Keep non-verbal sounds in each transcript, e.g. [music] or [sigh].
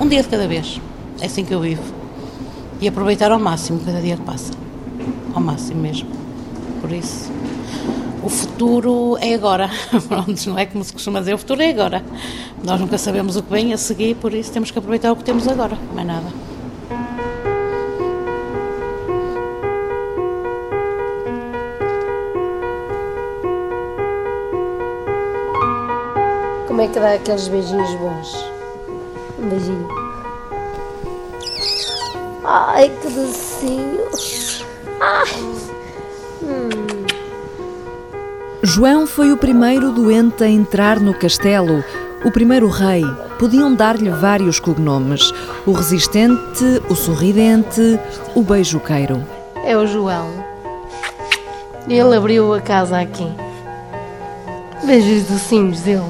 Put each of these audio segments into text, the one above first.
um dia de cada vez. É assim que eu vivo. E aproveitar ao máximo cada dia que passa. Ao máximo mesmo. Por isso, o futuro é agora. [laughs] Pronto, não é como se costuma dizer, o futuro é agora. Nós nunca sabemos o que vem a seguir, por isso temos que aproveitar o que temos agora, mais nada. Como é que dá aqueles beijinhos bons? Um beijinho. Ai, que docinho. Ai. Hum. João foi o primeiro doente a entrar no castelo, o primeiro rei. Podiam dar-lhe vários cognomes: o resistente, o sorridente, o beijoqueiro. É o João. Ele abriu a casa aqui. Beijos docinhos dele.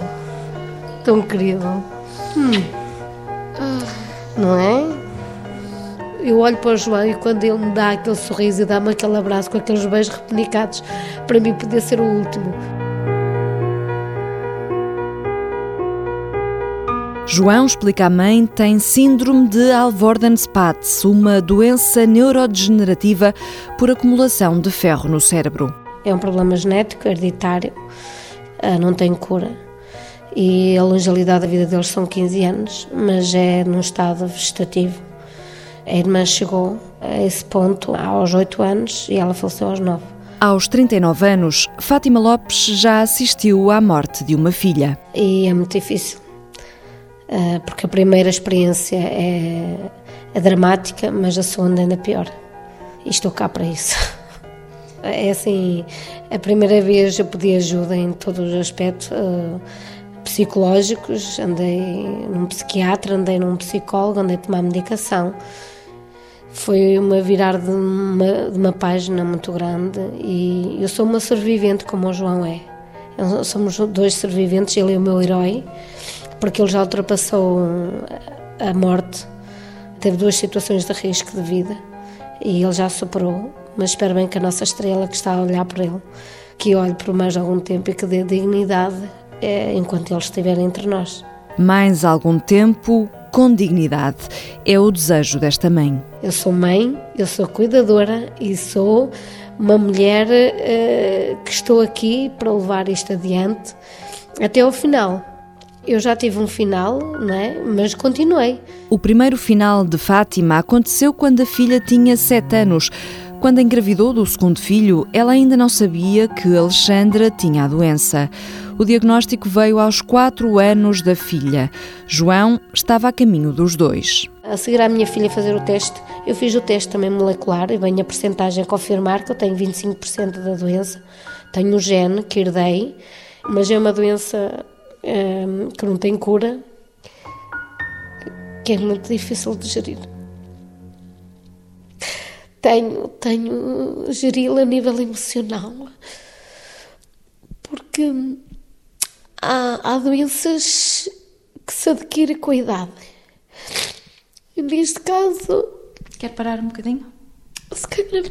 Tão querido. Hum. Não é? Eu olho para o João e quando ele me dá aquele sorriso e dá-me aquele abraço com aqueles beijos replicados, para mim podia ser o último. João, explica à mãe, tem síndrome de Alvorden-Spatz, uma doença neurodegenerativa por acumulação de ferro no cérebro. É um problema genético, hereditário, ah, não tem cura. E a longevidade da vida deles são 15 anos, mas é num estado vegetativo. A irmã chegou a esse ponto aos 8 anos e ela faleceu aos 9. Aos 39 anos, Fátima Lopes já assistiu à morte de uma filha. E é muito difícil, ah, porque a primeira experiência é, é dramática, mas a segunda ainda pior. E estou cá para isso. [laughs] É assim, a primeira vez eu pedi ajuda em todos os aspectos uh, psicológicos, andei num psiquiatra, andei num psicólogo, andei a tomar medicação. Foi uma virar de uma, de uma página muito grande e eu sou uma sobrevivente como o João é. Somos dois sobreviventes, ele é o meu herói, porque ele já ultrapassou a morte, teve duas situações de risco de vida e ele já superou mas espero bem que a nossa estrela que está a olhar por ele, que olhe por mais algum tempo e que dê dignidade é, enquanto ele estiver entre nós. Mais algum tempo com dignidade é o desejo desta mãe. Eu sou mãe, eu sou cuidadora e sou uma mulher uh, que estou aqui para levar isto adiante até ao final. Eu já tive um final, não é? mas continuei. O primeiro final de Fátima aconteceu quando a filha tinha sete anos. Quando engravidou do segundo filho, ela ainda não sabia que Alexandra tinha a doença. O diagnóstico veio aos quatro anos da filha. João estava a caminho dos dois. A seguir à minha filha fazer o teste, eu fiz o teste também molecular e venho a percentagem a confirmar que eu tenho 25% da doença. Tenho o gene que herdei, mas é uma doença hum, que não tem cura, que é muito difícil de gerir tenho, tenho geri-la a nível emocional, porque há, há doenças que se adquire com a idade. E neste caso. Quer parar um bocadinho? Se calhar.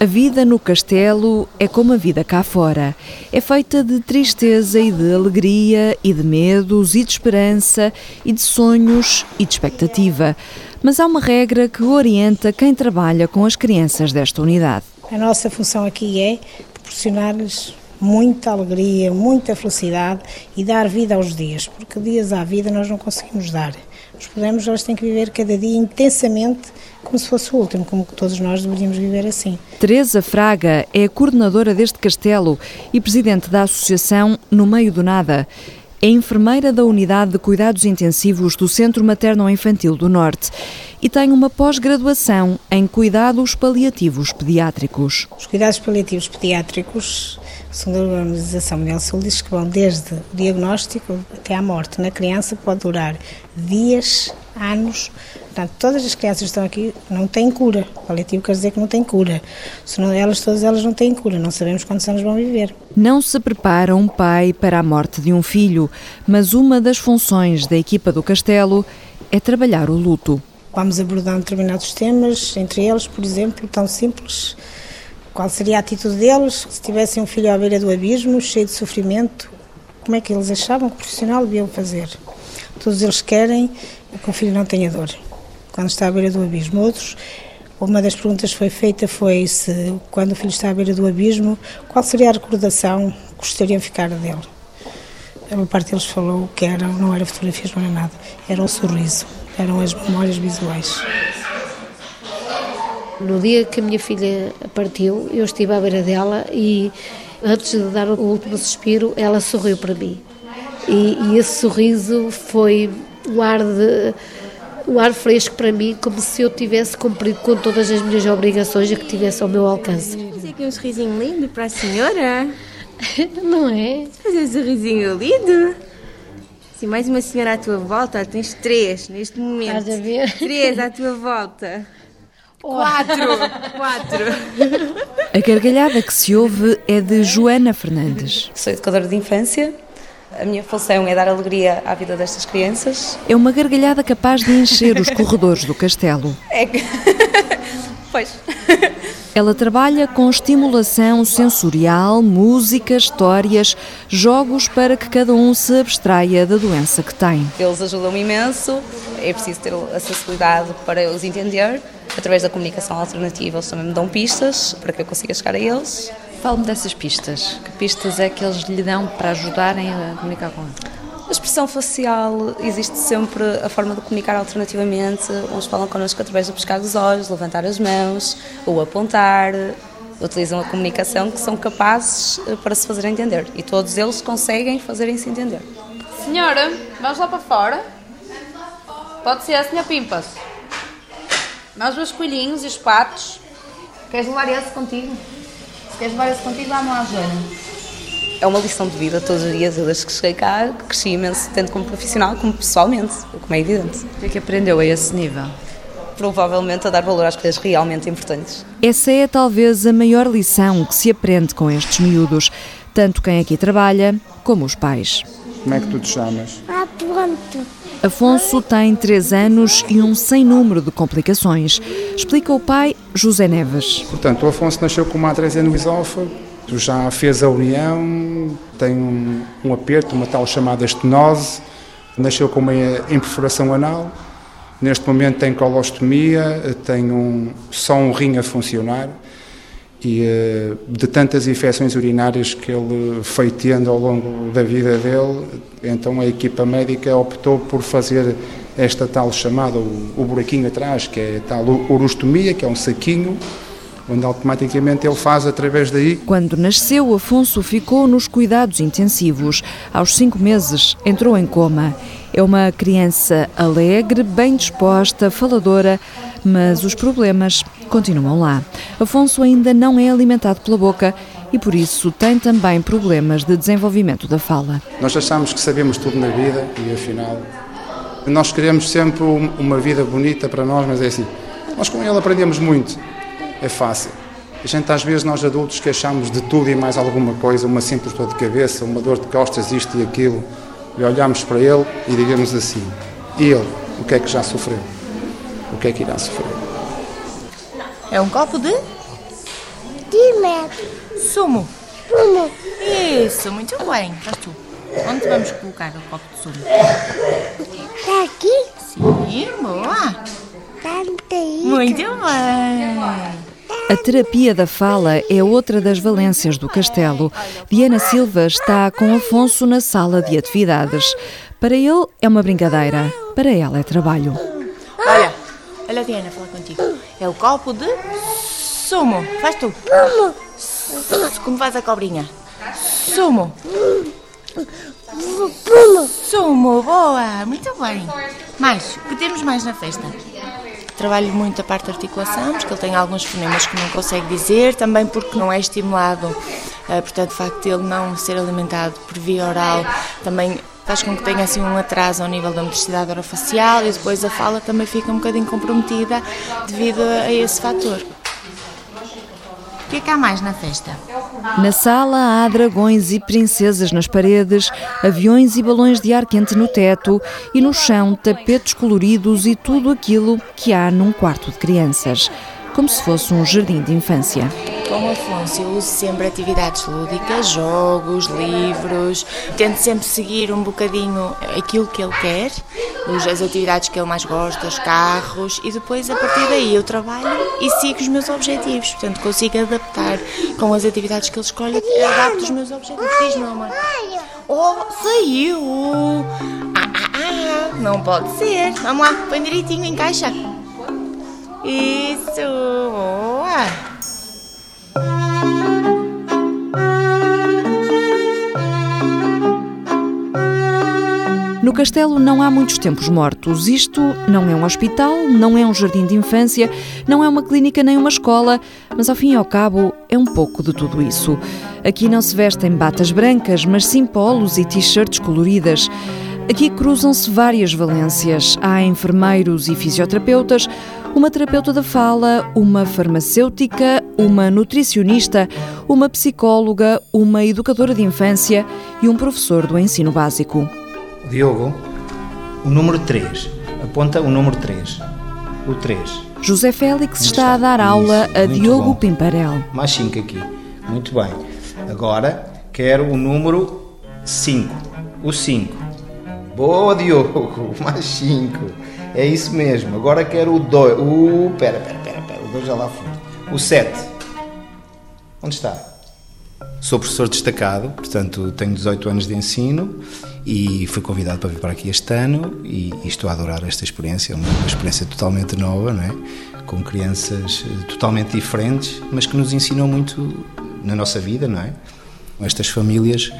A vida no castelo é como a vida cá fora. É feita de tristeza e de alegria, e de medos, e de esperança, e de sonhos e de expectativa. Mas há uma regra que orienta quem trabalha com as crianças desta unidade. A nossa função aqui é proporcionar-lhes muita alegria, muita felicidade e dar vida aos dias, porque dias à vida nós não conseguimos dar. Os problemas elas têm que viver cada dia intensamente como se fosse o último, como todos nós deveríamos viver assim. Teresa Fraga é a coordenadora deste castelo e presidente da associação No Meio do Nada. É enfermeira da Unidade de Cuidados Intensivos do Centro Materno-Infantil do Norte e tem uma pós-graduação em Cuidados Paliativos Pediátricos. Os cuidados paliativos pediátricos são da Organização Mundial de Saúde diz que vão desde o diagnóstico até à morte. Na criança pode durar dias, anos, Portanto, todas as crianças que estão aqui não têm cura. Paliativo quer dizer que não tem cura. Senão elas, todas elas não têm cura. Não sabemos quantos anos vão viver. Não se prepara um pai para a morte de um filho, mas uma das funções da equipa do Castelo é trabalhar o luto. Vamos abordando determinados temas, entre eles, por exemplo, tão simples qual seria a atitude deles se tivessem um filho à beira do abismo, cheio de sofrimento, como é que eles achavam que o profissional deviam fazer. Todos eles querem que o filho não tenha dor, quando está à beira do abismo. Outros, uma das perguntas que foi feita foi se, quando o filho está à beira do abismo, qual seria a recordação que gostariam de ficar dele. A maior parte deles falou que era, não era fotografias, não era nada, era o sorriso, eram as memórias visuais. No dia que a minha filha partiu, eu estive à beira dela e antes de dar o último suspiro, ela sorriu para mim. E, e esse sorriso foi o ar de o ar fresco para mim, como se eu tivesse cumprido com todas as minhas obrigações e que tivesse ao meu alcance. Fazer aqui um sorrisinho lindo para a senhora? [laughs] Não é? Fazer um sorrisinho lindo? Se mais uma senhora à tua volta, tens três neste momento. Estás a ver? Três à tua volta. Quatro! Quatro! A gargalhada que se ouve é de Joana Fernandes. Sou educadora de infância. A minha função é dar alegria à vida destas crianças. É uma gargalhada capaz de encher os corredores do castelo. É que... pois. Ela trabalha com estimulação sensorial, música, histórias, jogos para que cada um se abstraia da doença que tem. Eles ajudam-me imenso, é preciso ter a sensibilidade para os entender. Através da comunicação alternativa, eles também me dão pistas para que eu consiga chegar a eles. Fale-me dessas pistas. Que pistas é que eles lhe dão para ajudarem a comunicar com ele? A expressão facial, existe sempre a forma de comunicar alternativamente. Uns falam connosco através do pescar dos olhos, levantar as mãos ou apontar. Utilizam a comunicação que são capazes eh, para se fazer entender. E todos eles conseguem fazerem-se entender. Senhora, vamos lá para fora? Pode ser a senhora Pimpas. Nós os coelhinhos e os patos. Queres levar esse contigo? Se queres levar esse contigo, vamos lá, Joana é uma lição de vida todos os dias. Eu desde que cheguei cá cresci imenso, tanto como profissional como pessoalmente, como é evidente. O que é que aprendeu a esse nível? Provavelmente a dar valor às coisas realmente importantes. Essa é talvez a maior lição que se aprende com estes miúdos, tanto quem aqui trabalha como os pais. Como é que tu te chamas? Ah, pronto. Afonso tem 3 anos e um sem número de complicações. Explica o pai José Neves. Portanto, o Afonso nasceu com uma atresia no esófago, já fez a união, tem um, um aperto, uma tal chamada estenose, nasceu com uma imperfuração anal, neste momento tem colostomia, tem um, só um rim a funcionar e eh, de tantas infecções urinárias que ele foi tendo ao longo da vida dele, então a equipa médica optou por fazer esta tal chamada, o, o buraquinho atrás, que é a tal urostomia, que é um saquinho, onde automaticamente ele faz através daí. Quando nasceu, Afonso ficou nos cuidados intensivos. Aos cinco meses, entrou em coma. É uma criança alegre, bem disposta, faladora, mas os problemas continuam lá. Afonso ainda não é alimentado pela boca e por isso tem também problemas de desenvolvimento da fala. Nós achamos que sabemos tudo na vida e afinal nós queremos sempre uma vida bonita para nós, mas é assim, nós com ele aprendemos muito é fácil. A gente às vezes, nós adultos, que achamos de tudo e mais alguma coisa, uma simples dor de cabeça, uma dor de costas, isto e aquilo, e olhamos para ele e digamos assim, ele, o que é que já sofreu? O que é que irá sofrer? É um copo de? De Sumo. Sumo. Isso, muito bem. Faz tu. Onde vamos colocar o copo de sumo? Está aqui? Sim, boa. Tá muito bem. A terapia da fala é outra das valências do castelo. Diana Silva está com Afonso na sala de atividades. Para ele é uma brincadeira, para ela é trabalho. Olha, olha a Diana falar contigo. É o copo de sumo. Faz tu. Como faz a cobrinha? Sumo. Sumo, boa, muito bem. Mais, o que temos mais na festa? Trabalho muito a parte da articulação, porque ele tem alguns fonemas que não consegue dizer, também porque não é estimulado, eh, portanto, o facto de ele não ser alimentado por via oral também faz com que tenha assim um atraso ao nível da motricidade orofacial e depois a fala também fica um bocadinho comprometida devido a esse fator. O que é que há mais na festa? Na sala há dragões e princesas nas paredes, aviões e balões de ar quente no teto e no chão tapetes coloridos e tudo aquilo que há num quarto de crianças, como se fosse um jardim de infância. Com o Afonso eu uso sempre atividades lúdicas, jogos, livros, tento sempre seguir um bocadinho aquilo que ele quer, as atividades que ele mais gosta, os carros, e depois a partir daí eu trabalho e sigo os meus objetivos, portanto consigo adaptar com as atividades que ele escolhe, adapto os meus objetivos. Diz, meu amor. Oh, saiu! Ah, ah, ah, não pode ser. Vamos lá, põe direitinho, encaixa. Isso, boa! No castelo não há muitos tempos mortos. Isto não é um hospital, não é um jardim de infância, não é uma clínica nem uma escola, mas ao fim e ao cabo é um pouco de tudo isso. Aqui não se vestem batas brancas, mas sim polos e t-shirts coloridas. Aqui cruzam-se várias valências. Há enfermeiros e fisioterapeutas, uma terapeuta da fala, uma farmacêutica, uma nutricionista, uma psicóloga, uma educadora de infância e um professor do ensino básico. Diogo, o número 3. Aponta o número 3. O 3. José Félix está, a dar aula Isso, a Diogo bom. Pimparel. Mais 5 aqui. Muito bem. Agora quero o número 5. O 5. Boa, Diogo. [laughs] Mais 5. É isso mesmo. Agora quero o 2. O. Pera, pera, pera, pera. O 2 já lá foi. O 7. Onde está? Sou professor destacado, portanto tenho 18 anos de ensino e fui convidado para vir para aqui este ano e, e estou a adorar esta experiência, uma, uma experiência totalmente nova, não é? com crianças eh, totalmente diferentes, mas que nos ensinam muito na nossa vida, não é? Estas famílias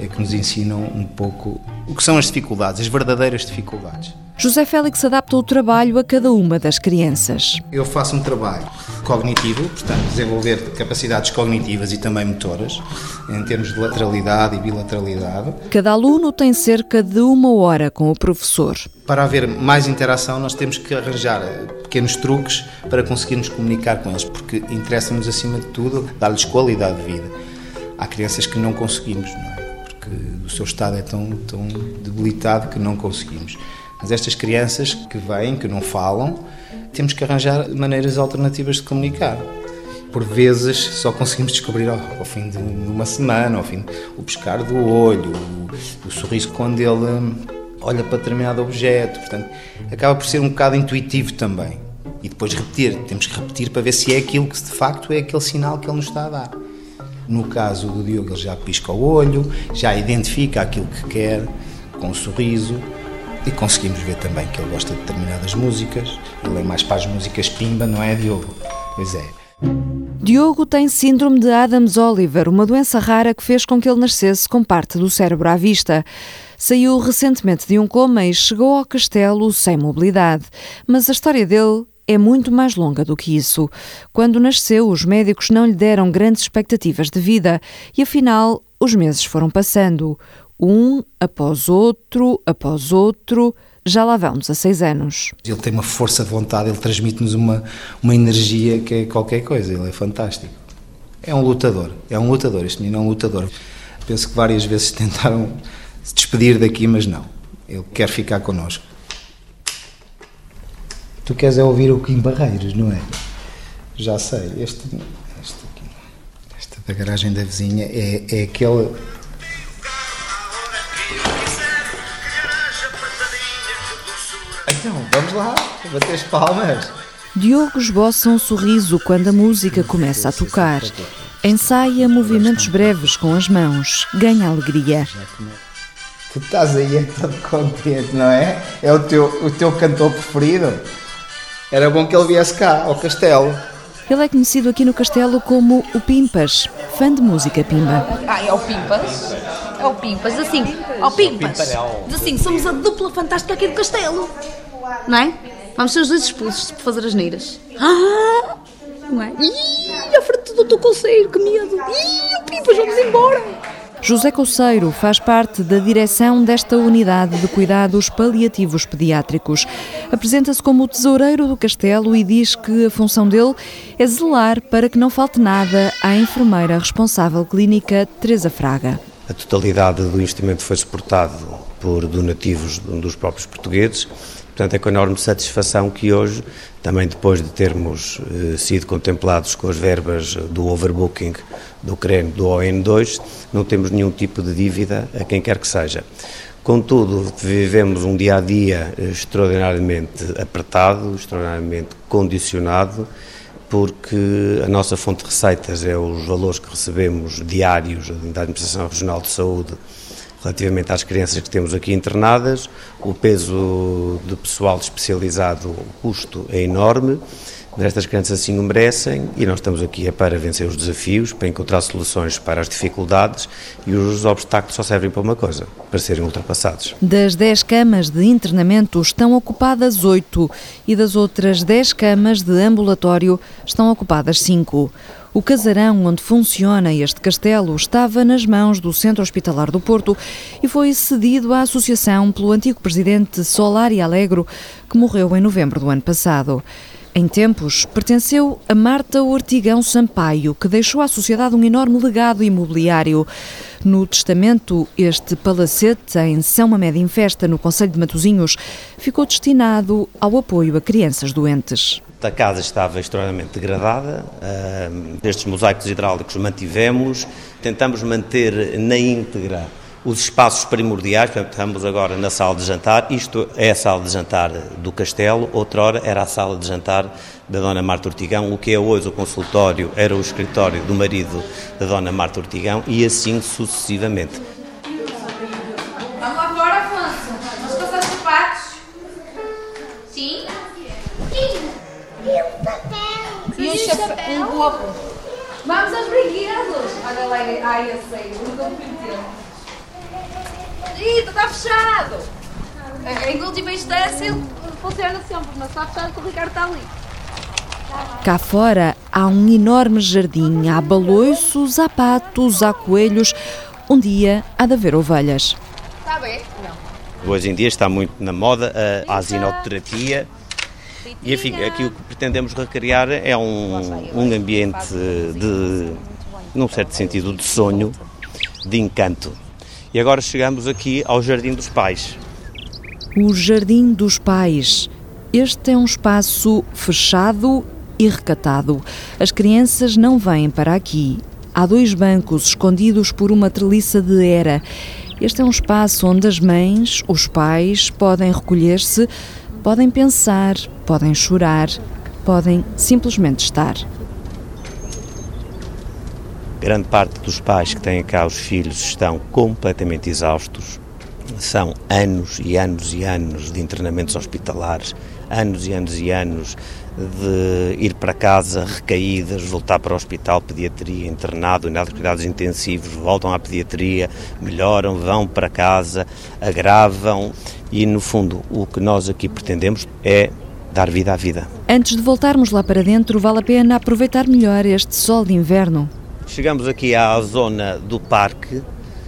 é que nos ensinam um pouco o que são as dificuldades, as verdadeiras dificuldades. José Félix adapta o trabalho a cada uma das crianças. Eu faço um trabalho cognitivo, portanto, desenvolver capacidades cognitivas e também motoras, em termos de lateralidade e bilateralidade. Cada aluno tem cerca de uma hora com o professor. Para haver mais interação, nós temos que arranjar pequenos truques para conseguirmos comunicar com eles, porque interessa-nos, acima de tudo, dar-lhes qualidade de vida. Há crianças que não conseguimos, não é? Porque o seu estado é tão, tão debilitado que não conseguimos. Mas estas crianças que vêm, que não falam, temos que arranjar maneiras alternativas de comunicar. Por vezes só conseguimos descobrir ao, ao fim de uma semana, ao fim o pescar do olho, o, o sorriso quando ele hum, olha para determinado objeto. Portanto, acaba por ser um bocado intuitivo também. E depois repetir, temos que repetir para ver se é aquilo que de facto é aquele sinal que ele nos está a dar. No caso do Diogo, ele já pisca o olho, já identifica aquilo que quer com um sorriso e conseguimos ver também que ele gosta de determinadas músicas. Ele é mais para as músicas pimba, não é, Diogo? Pois é. Diogo tem síndrome de Adams-Oliver, uma doença rara que fez com que ele nascesse com parte do cérebro à vista. Saiu recentemente de um coma e chegou ao castelo sem mobilidade. Mas a história dele é muito mais longa do que isso. Quando nasceu, os médicos não lhe deram grandes expectativas de vida e, afinal, os meses foram passando um após outro, após outro. Já lá vão 16 anos. Ele tem uma força de vontade, ele transmite-nos uma, uma energia que é qualquer coisa, ele é fantástico. É um lutador, é um lutador, este menino é um lutador. Penso que várias vezes [laughs] tentaram se despedir daqui, mas não. Ele quer ficar connosco. Tu queres é ouvir o Kim Barreiros, não é? Já sei, este, este aqui, esta da garagem da vizinha é, é aquele Então, vamos lá, bater as palmas. Diogo esboça um sorriso quando a música começa a tocar. Ensaia movimentos breves com as mãos, ganha alegria. Tu estás aí é todo contente, não é? É o teu, o teu cantor preferido. Era bom que ele viesse cá, ao castelo. Ele é conhecido aqui no castelo como o Pimpas, fã de música pimba. Ah, é o Pimpas? É o Pimpas, assim, é o Pimpas. Assim, somos a dupla fantástica aqui do castelo não é? Vamos ser os dois expulsos por fazer as neiras. Ah! Não é? Ih, a frente do doutor Conceiro, que medo! Ih, o Pipas, vamos embora! José Conceiro faz parte da direção desta unidade de cuidados paliativos pediátricos. Apresenta-se como o tesoureiro do castelo e diz que a função dele é zelar para que não falte nada à enfermeira responsável clínica Teresa Fraga. A totalidade do investimento foi suportado por donativos dos próprios portugueses Portanto, é com enorme satisfação que hoje também depois de termos eh, sido contemplados com as verbas do overbooking do CREN do ON2, não temos nenhum tipo de dívida a quem quer que seja. Contudo, vivemos um dia a dia extraordinariamente apertado, extraordinariamente condicionado, porque a nossa fonte de receitas é os valores que recebemos diários da Administração Regional de Saúde relativamente às crianças que temos aqui internadas. O peso de pessoal especializado, o custo é enorme mas estas crianças assim o merecem e nós estamos aqui é para vencer os desafios, para encontrar soluções para as dificuldades e os obstáculos só servem para uma coisa, para serem ultrapassados. Das 10 camas de internamento estão ocupadas 8 e das outras 10 camas de ambulatório estão ocupadas 5. O casarão onde funciona este castelo estava nas mãos do Centro Hospitalar do Porto e foi cedido à associação pelo antigo presidente Solari Alegro, que morreu em novembro do ano passado. Em tempos, pertenceu a Marta Ortigão Sampaio, que deixou à sociedade um enorme legado imobiliário. No testamento, este palacete, em São Mamede em Festa, no Conselho de Matosinhos, ficou destinado ao apoio a crianças doentes. A casa estava extremamente degradada, estes mosaicos hidráulicos mantivemos, tentamos manter na íntegra os espaços primordiais, portanto, estamos agora na sala de jantar, isto é a sala de jantar do Castelo, outrora era a sala de jantar da Dona Marta Ortigão, o que é hoje o consultório era o escritório do marido da Dona Marta Ortigão e assim sucessivamente. Copo. Vamos aos brinquedos. Olha lá, ai, eu sei, nunca me perdi. Rita, está fechado! Em última instância, funciona sempre, mas está fechado porque o Ricardo está ali. Cá fora há um enorme jardim. Há baloiços, há patos, há coelhos. Um dia há de haver ovelhas. Está bem? Não. Hoje em dia está muito na moda a asinoterapia. E enfim, aqui o que pretendemos recriar é um, um ambiente de, num certo sentido, de sonho, de encanto. E agora chegamos aqui ao Jardim dos Pais. O Jardim dos Pais. Este é um espaço fechado e recatado. As crianças não vêm para aqui. Há dois bancos escondidos por uma treliça de era. Este é um espaço onde as mães, os pais, podem recolher-se, podem pensar, podem chorar, podem simplesmente estar. Grande parte dos pais que têm cá os filhos estão completamente exaustos. São anos e anos e anos de internamentos hospitalares, anos e anos e anos de ir para casa recaídas, voltar para o hospital, pediatria, internado, unidade de cuidados intensivos, voltam à pediatria, melhoram, vão para casa, agravam e, no fundo, o que nós aqui pretendemos é dar vida à vida. Antes de voltarmos lá para dentro, vale a pena aproveitar melhor este sol de inverno. Chegamos aqui à zona do parque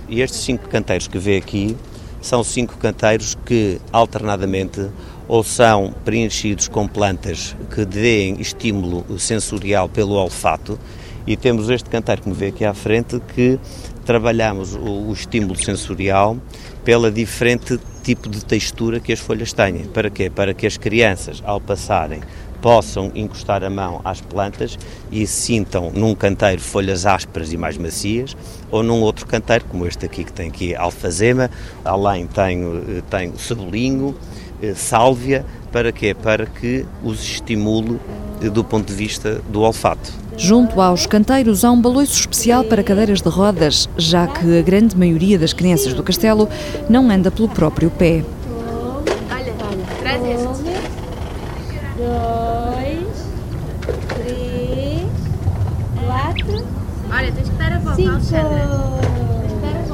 e estes cinco canteiros que vê aqui são cinco canteiros que alternadamente ou são preenchidos com plantas que deem estímulo sensorial pelo olfato e temos este que me vê aqui à frente que trabalhamos o, o estímulo sensorial pela diferente tipo de textura que as folhas têm. Para quê? Para que as crianças, ao passarem possam encostar a mão às plantas e sintam num canteiro folhas ásperas e mais macias, ou num outro canteiro, como este aqui que tem aqui alfazema, além tem, eh, tem cebolinho, sálvia, para quê? Para que os estimule eh, do ponto de vista do olfato. Junto aos canteiros há um baloiço especial para cadeiras de rodas, já que a grande maioria das crianças do castelo não anda pelo próprio pé. Olha, traz este. Dois, três, quatro. Olha, tens que dar a volta. Alexandra.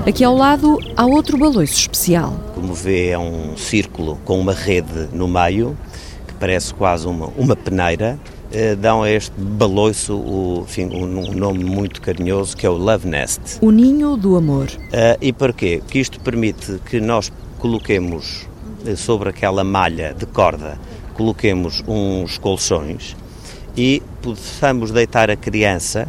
Aqui ao lado há outro baloiço especial. Como vê, é um círculo com uma rede no meio, que parece quase uma, uma peneira. Eh, dão a este baloiço o, enfim, um, um nome muito carinhoso que é o Love Nest. O ninho do amor. Uh, e porquê? Que isto permite que nós coloquemos eh, sobre aquela malha de corda, coloquemos uns colchões e possamos deitar a criança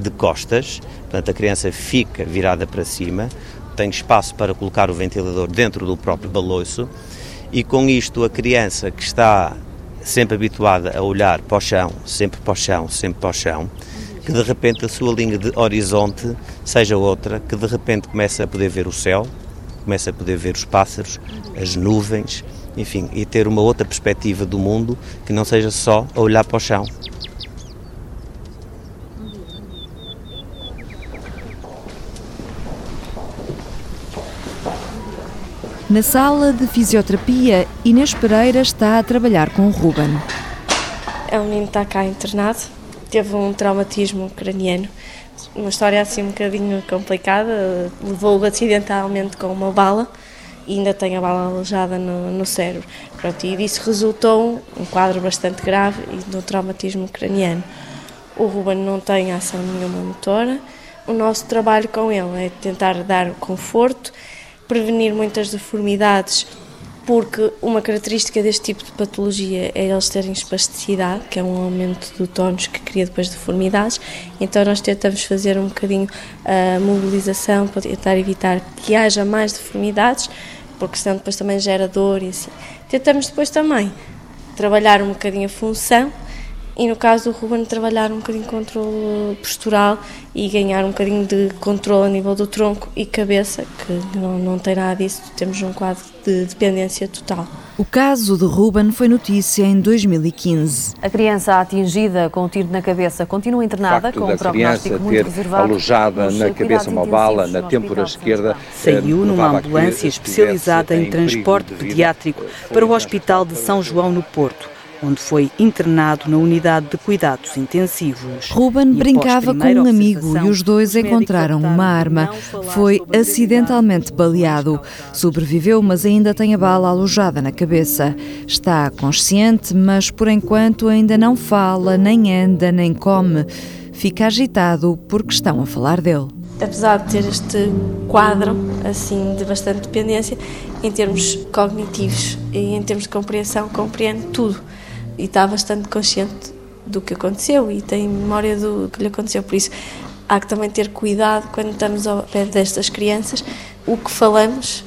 de costas, portanto a criança fica virada para cima, tem espaço para colocar o ventilador dentro do próprio baloiço e com isto a criança que está sempre habituada a olhar para o chão, sempre para o chão, sempre para o chão, que de repente a sua linha de horizonte seja outra, que de repente comece a poder ver o céu, comece a poder ver os pássaros, as nuvens, enfim, e ter uma outra perspectiva do mundo que não seja só a olhar para o chão. Na sala de fisioterapia, Inês Pereira está a trabalhar com o Ruben. É um menino que está cá internado, teve um traumatismo craniano, uma história assim um bocadinho complicada, levou acidentalmente com uma bala e ainda tem a bala alojada no, no cérebro. Pronto, e disso resultou um quadro bastante grave e no traumatismo craniano. O Ruben não tem ação nenhuma motora. O nosso trabalho com ele é tentar dar conforto, prevenir muitas deformidades, porque uma característica deste tipo de patologia é eles terem espasticidade, que é um aumento do tónus que cria depois deformidades. Então nós tentamos fazer um bocadinho a mobilização para tentar evitar que haja mais deformidades, porque senão depois também gera dor e assim. Tentamos depois também trabalhar um bocadinho a função e no caso do Ruben trabalhar um bocadinho de controle postural e ganhar um bocadinho de controle a nível do tronco e cabeça, que não, não tem nada disso, temos um quadro de dependência total. O caso de Ruben foi notícia em 2015. A criança atingida com um tiro na cabeça continua internada com um prognóstico muito reservado. alojada na cabeça uma bala na têmpora esquerda. Saiu numa ambulância especializada em transporte pediátrico para o Hospital de São João no Porto onde foi internado na unidade de cuidados intensivos. Ruben brincava com um amigo e os dois encontraram uma arma. Foi acidentalmente baleado. Sobreviveu, mas ainda tem a bala alojada na cabeça. Está consciente, mas por enquanto ainda não fala, nem anda, nem come. Fica agitado porque estão a falar dele apesar de ter este quadro assim de bastante dependência, em termos cognitivos e em termos de compreensão, compreende tudo e está bastante consciente do que aconteceu e tem memória do que lhe aconteceu. Por isso, há que também ter cuidado quando estamos ao pé destas crianças, o que falamos,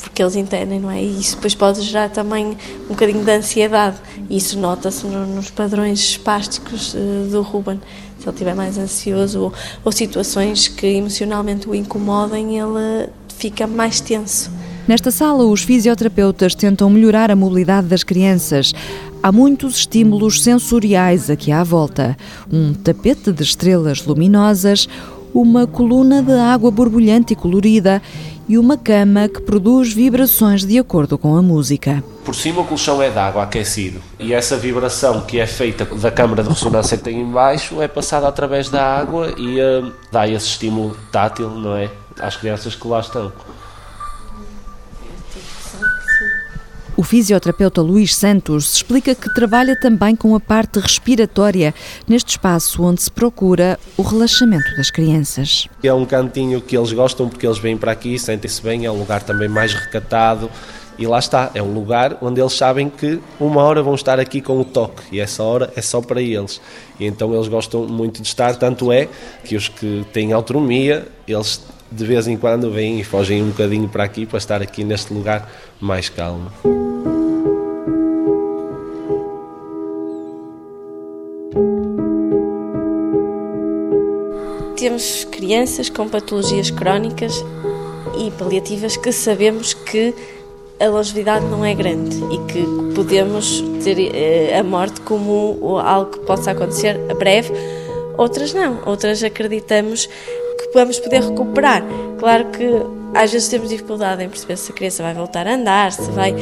porque eles entendem, não é? E isso depois pode gerar também um bocadinho de ansiedade. E isso nota-se nos padrões espásticos eh, do Ruben. Se ele estiver mais ansioso ou, ou situações que emocionalmente o incomodem, ele fica mais tenso. Nesta sala, os fisioterapeutas tentam melhorar a mobilidade das crianças. Há muitos estímulos sensoriais aqui à volta: um tapete de estrelas luminosas, uma coluna de água borbulhante e colorida e uma cama que produz vibrações de acordo com a música. Por cima o colchão é de água aquecido e essa vibração que é feita da câmara de ressonância que tem embaixo é passada através da água e uh, dá esse estímulo tátil, não é? Às crianças que lá estão. O fisioterapeuta Luís Santos explica que trabalha também com a parte respiratória neste espaço onde se procura o relaxamento das crianças. É um cantinho que eles gostam porque eles vêm para aqui, sentem-se bem, é um lugar também mais recatado. E lá está, é um lugar onde eles sabem que uma hora vão estar aqui com o toque e essa hora é só para eles. E então eles gostam muito de estar, tanto é que os que têm autonomia, eles de vez em quando vêm e fogem um bocadinho para aqui para estar aqui neste lugar mais calmo. Temos crianças com patologias crónicas e paliativas que sabemos que a longevidade não é grande e que podemos ter eh, a morte como algo que possa acontecer a breve, outras não, outras acreditamos que vamos poder recuperar. Claro que às vezes temos dificuldade em perceber se a criança vai voltar a andar, se vai.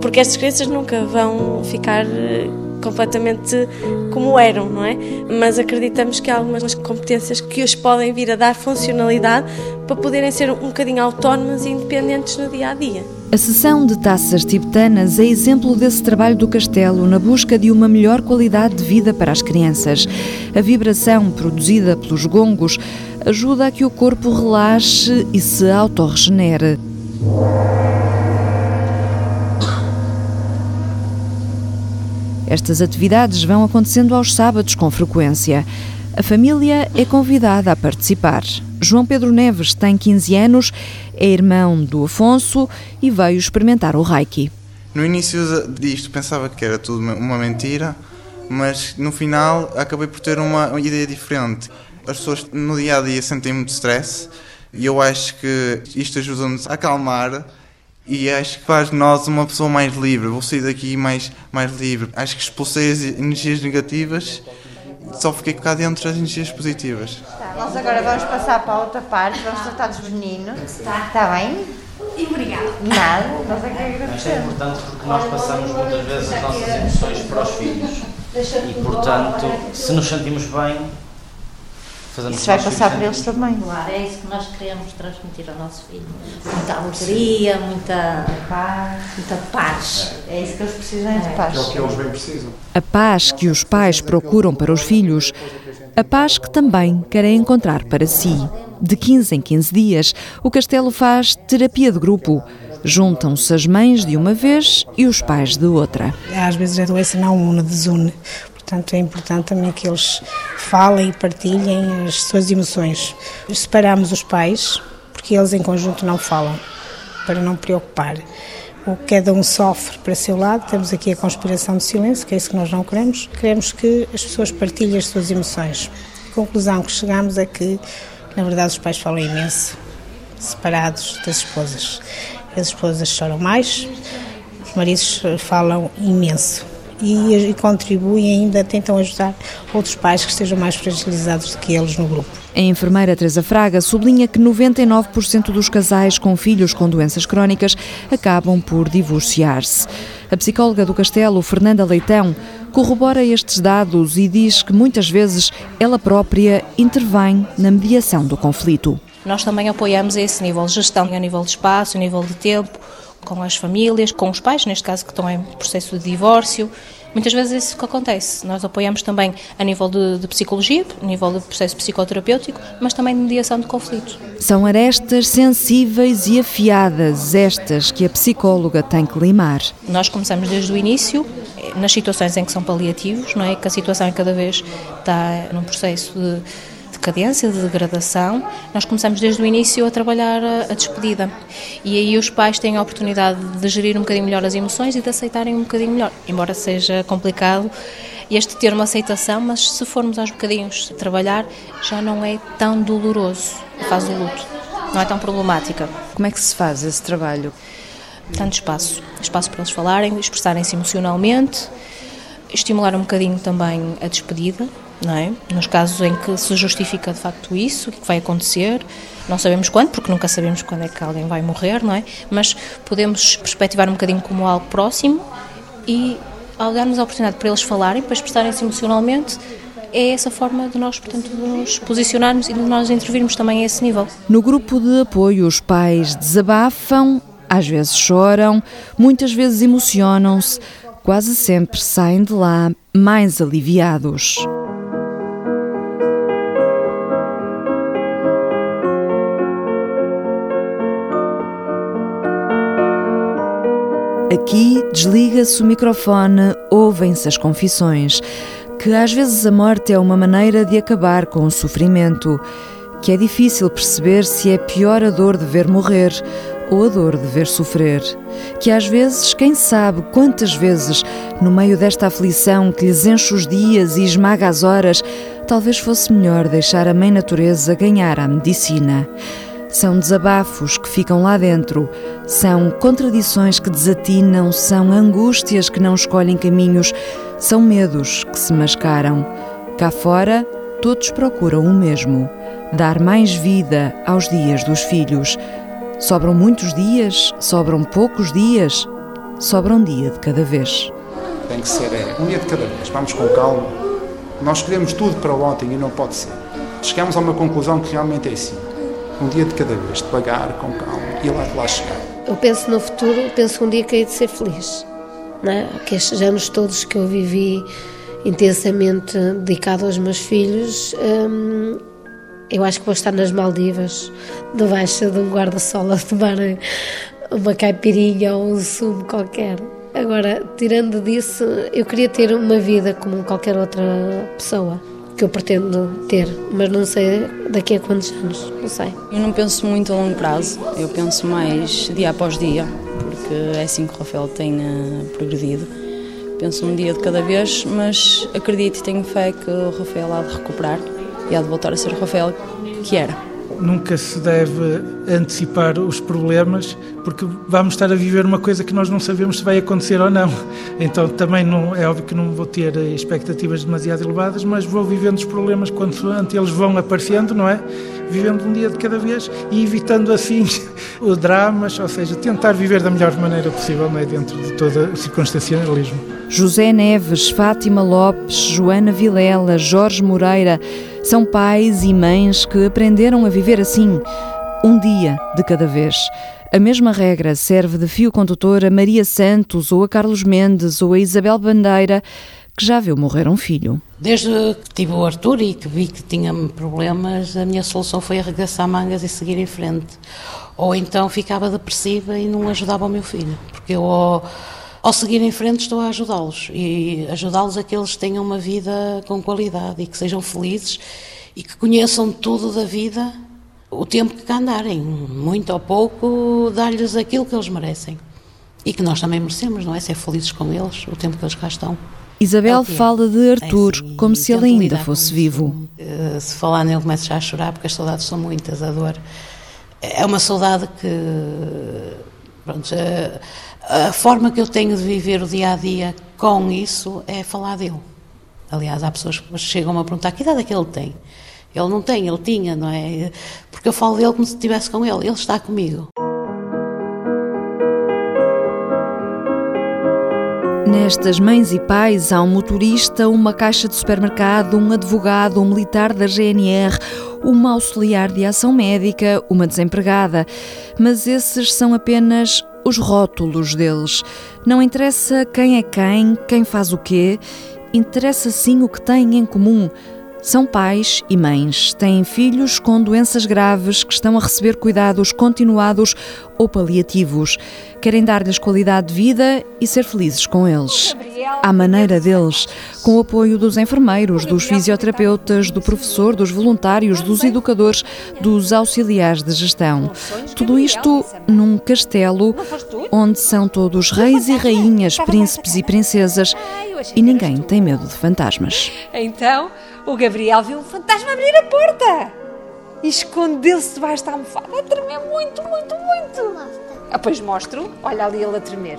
Porque estas crianças nunca vão ficar eh, completamente como eram, não é? Mas acreditamos que há algumas competências que os podem vir a dar funcionalidade para poderem ser um bocadinho autónomas e independentes no dia a dia. A sessão de taças tibetanas é exemplo desse trabalho do castelo na busca de uma melhor qualidade de vida para as crianças. A vibração produzida pelos gongos ajuda a que o corpo relaxe e se autorregenere. Estas atividades vão acontecendo aos sábados com frequência. A família é convidada a participar. João Pedro Neves tem 15 anos, é irmão do Afonso e veio experimentar o Reiki. No início disto pensava que era tudo uma mentira, mas no final acabei por ter uma, ideia diferente. As pessoas no dia a dia sentem muito stress e eu acho que isto ajuda-nos a acalmar e acho que faz de nós uma pessoa mais livre. Vou sair daqui mais, mais livre. Acho que expulsei as energias negativas só fiquei cá dentro as energias positivas. Tá, nós agora vamos passar para a outra parte, vamos tratar dos meninos. Está tá bem? E obrigada. Nada, nós é que agradecemos. Isto é importante porque nós passamos muitas vezes as nossas emoções para os filhos. E, portanto, se nos sentimos bem, fazemos Isso vai passar para eles também. Claro, é isso que nós queremos transmitir ao nosso filho. Muita alegria, muita paz. Muita paz. É isso que eles precisam, é de paz. É o que eles bem precisam. A paz que os pais procuram para os filhos, a paz que também querem encontrar para si. De 15 em 15 dias, o Castelo faz terapia de grupo. Juntam-se as mães de uma vez e os pais de outra. Às vezes a doença não une, desune. Portanto, é importante também que eles falem e partilhem as suas emoções. Separamos os pais, porque eles em conjunto não falam, para não preocupar. O que cada um sofre para seu lado, temos aqui a conspiração de silêncio, que é isso que nós não queremos. Queremos que as pessoas partilhem as suas emoções. A conclusão que chegamos é que na verdade, os pais falam imenso, separados das esposas. As esposas choram mais, os maridos falam imenso e, e contribuem ainda, tentam ajudar outros pais que estejam mais fragilizados do que eles no grupo. A enfermeira Teresa Fraga sublinha que 99% dos casais com filhos com doenças crónicas acabam por divorciar-se. A psicóloga do Castelo, Fernanda Leitão, corrobora estes dados e diz que muitas vezes ela própria intervém na mediação do conflito. Nós também apoiamos esse nível de gestão, a nível de espaço, a nível de tempo, com as famílias, com os pais, neste caso que estão em processo de divórcio. Muitas vezes é isso que acontece. Nós apoiamos também a nível de, de, psicologia, a nível de processo psicoterapêutico, mas também de mediação de conflitos. São arestas sensíveis e afiadas, estas que a psicóloga tem que limar. Nós começamos desde o início, nas situações em que são paliativos, não é? Que a situação é cada vez está num processo de decadência, de degradação, nós começamos desde o início a trabalhar a, a, despedida. E aí os pais têm a oportunidade de gerir um bocadinho melhor as emoções e de aceitarem um bocadinho melhor, embora seja complicado este ter uma aceitação, mas se formos aos bocadinhos trabalhar, já não é tão doloroso a fase do luto, não é tão problemática. Como é que se faz esse trabalho? Tanto espaço, espaço para eles falarem, expressarem-se emocionalmente, estimular um bocadinho também a despedida, não é? Nos casos em que se justifica de facto isso, o que vai acontecer, não sabemos quando, porque nunca sabemos quando é que alguém vai morrer, não é? Mas podemos perspectivar um bocadinho como algo próximo e ao darmos a oportunidade para eles falarem, para expressarem-se emocionalmente, é essa forma de nós, portanto, de nos posicionarmos e de nós intervirmos também a esse nível. No grupo de apoio, os pais desabafam, às vezes choram, muitas vezes emocionam-se, quase sempre saem de lá mais aliviados. Aqui desliga-se o microfone, ouvem-se as confissões, que às vezes a morte é uma maneira de acabar com o sofrimento, que é difícil perceber se é pior a dor de ver morrer ou a dor de ver sofrer, que às vezes, quem sabe quantas vezes, no meio desta aflição que lhes enche os dias e esmaga as horas, talvez fosse melhor deixar a Mãe Natureza ganhar a medicina. São desabafos que ficam lá dentro, são contradições que desatinam, são angústias que não escolhem caminhos, são medos que se mascaram. Cá fora, todos procuram o mesmo: dar mais vida aos dias dos filhos. Sobram muitos dias, sobram poucos dias, sobra um dia de cada vez. Tem que ser é, um dia de cada vez, vamos com calma. Nós queremos tudo para ontem e não pode ser. Chegamos a uma conclusão que realmente é assim um dia de cada vez, devagar, com calma, e lá de lá chegar. Eu penso no futuro, penso um dia que hei de ser feliz. É? Que estes anos todos que eu vivi intensamente dedicado aos meus filhos, hum, eu acho que vou estar nas Maldivas, debaixo de um guarda-sol a tomar uma caipirinha ou um sumo qualquer. Agora, tirando disso, eu queria ter uma vida como qualquer outra pessoa que eu pretendo ter, mas não sei daqui a quantos anos, não sei. Eu não penso muito a longo prazo, eu penso mais dia após dia, porque é assim que o Rafael tem uh, progredido. Penso um dia de cada vez, mas acredito e tenho fé que o Rafael há de recuperar e há de voltar a ser o Rafael que era nunca se deve antecipar os problemas, porque vamos estar a viver uma coisa que nós não sabemos se vai acontecer ou não. Então também não, é óbvio que não vou ter expectativas demasiado elevadas, mas vou vivendo os problemas quando eles vão aparecendo, não é? Vivendo um dia de cada vez e evitando assim [laughs] dramas, ou seja, tentar viver da melhor maneira possível, não é? Dentro de todo o circunstancialismo. José Neves, Fátima Lopes, Joana Vilela, Jorge Moreira são pais e mães que aprenderam a viver assim, um dia de cada vez. A mesma regra serve de fio condutor a Maria Santos ou a Carlos Mendes ou a Isabel Bandeira, que já viu morrer um filho. Desde que tive o Arthur e que vi que tinha problemas, a minha solução foi arregaçar mangas e seguir em frente. Ou então ficava depressiva e não ajudava o meu filho, porque eu ao, seguir em frente estou a ajudá-los e ajudá-los a que eles tenham uma vida com qualidade e que sejam felizes e que conheçam tudo da vida o tempo que cá andarem, muito ou pouco, dar-lhes aquilo que eles merecem. E que nós também merecemos, não é? Ser felizes com eles, o tempo que eles cá estão. Isabel é fala de Arthur é, como se ele ainda fosse vivo. Eh, se falar nele, começo já a chorar, porque as saudades são muitas, a dor. É uma saudade que. Pronto, a forma que eu tenho de viver o dia a dia com isso é falar dele. Aliás, há pessoas que chegam-me a perguntar que idade é que ele tem. Ele não tem, ele tinha, não é? Porque eu falo dele como se estivesse com ele. Ele está comigo. Nestas mães e pais há um motorista, uma caixa de supermercado, um advogado, um militar da GNR, uma auxiliar de ação médica, uma desempregada. Mas esses são apenas os rótulos deles. Não interessa quem é quem, quem faz o quê, interessa sim o que têm em comum. São pais e mães, têm filhos com doenças graves que estão a receber cuidados continuados ou paliativos. Querem dar-lhes qualidade de vida e ser felizes com eles. À maneira deles, com o apoio dos enfermeiros, dos fisioterapeutas, do professor, dos voluntários, dos educadores, dos auxiliares de gestão. Tudo isto num castelo onde são todos reis e rainhas, príncipes e princesas e ninguém tem medo de fantasmas. Então, o Gabriel viu um fantasma abrir a porta e escondeu-se debaixo da almofada a tremer muito, muito, muito. Ah, pois mostro, olha ali ele a tremer.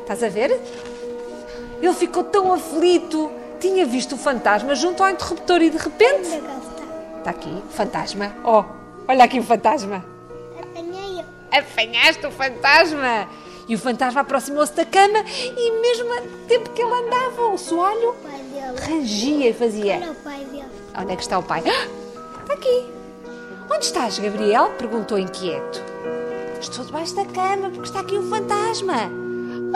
Estás a ver? Ele ficou tão aflito, tinha visto o fantasma junto ao interruptor e de repente. Está aqui, fantasma. Oh, olha aqui o fantasma. Apanhei-o. Apanhaste o fantasma! E o fantasma aproximou-se da cama e mesmo a tempo que ele andava, o soalho rangia e fazia. Onde é que está o pai? Ah, está aqui. Onde estás, Gabriel? Perguntou inquieto. Estou debaixo da cama porque está aqui o fantasma.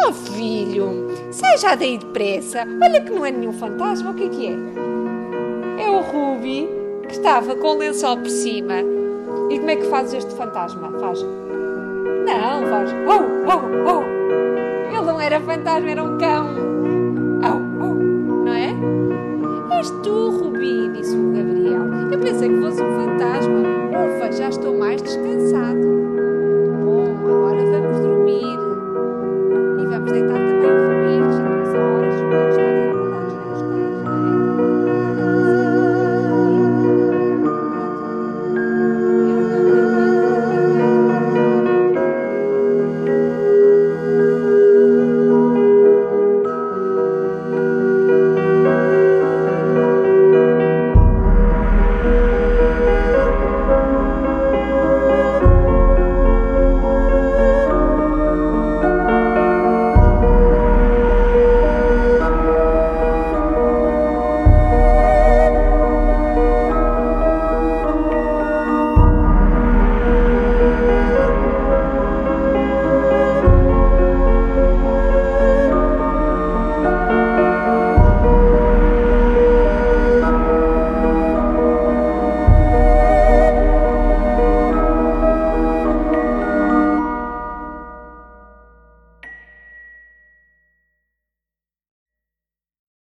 Oh filho, sai já daí depressa. Olha que não é nenhum fantasma, o que é que é? É o Ruby que estava com o lençol por cima. E como é que fazes este fantasma? Faz. Não, faz. Oh, oh, oh. Ele não era fantasma, era um cão. Oh, oh. Não é? És tu, Rubi, disse o Gabriel. Eu pensei que fosse um fantasma. Ufa, já estou mais descansado. Bom, agora vamos dormir.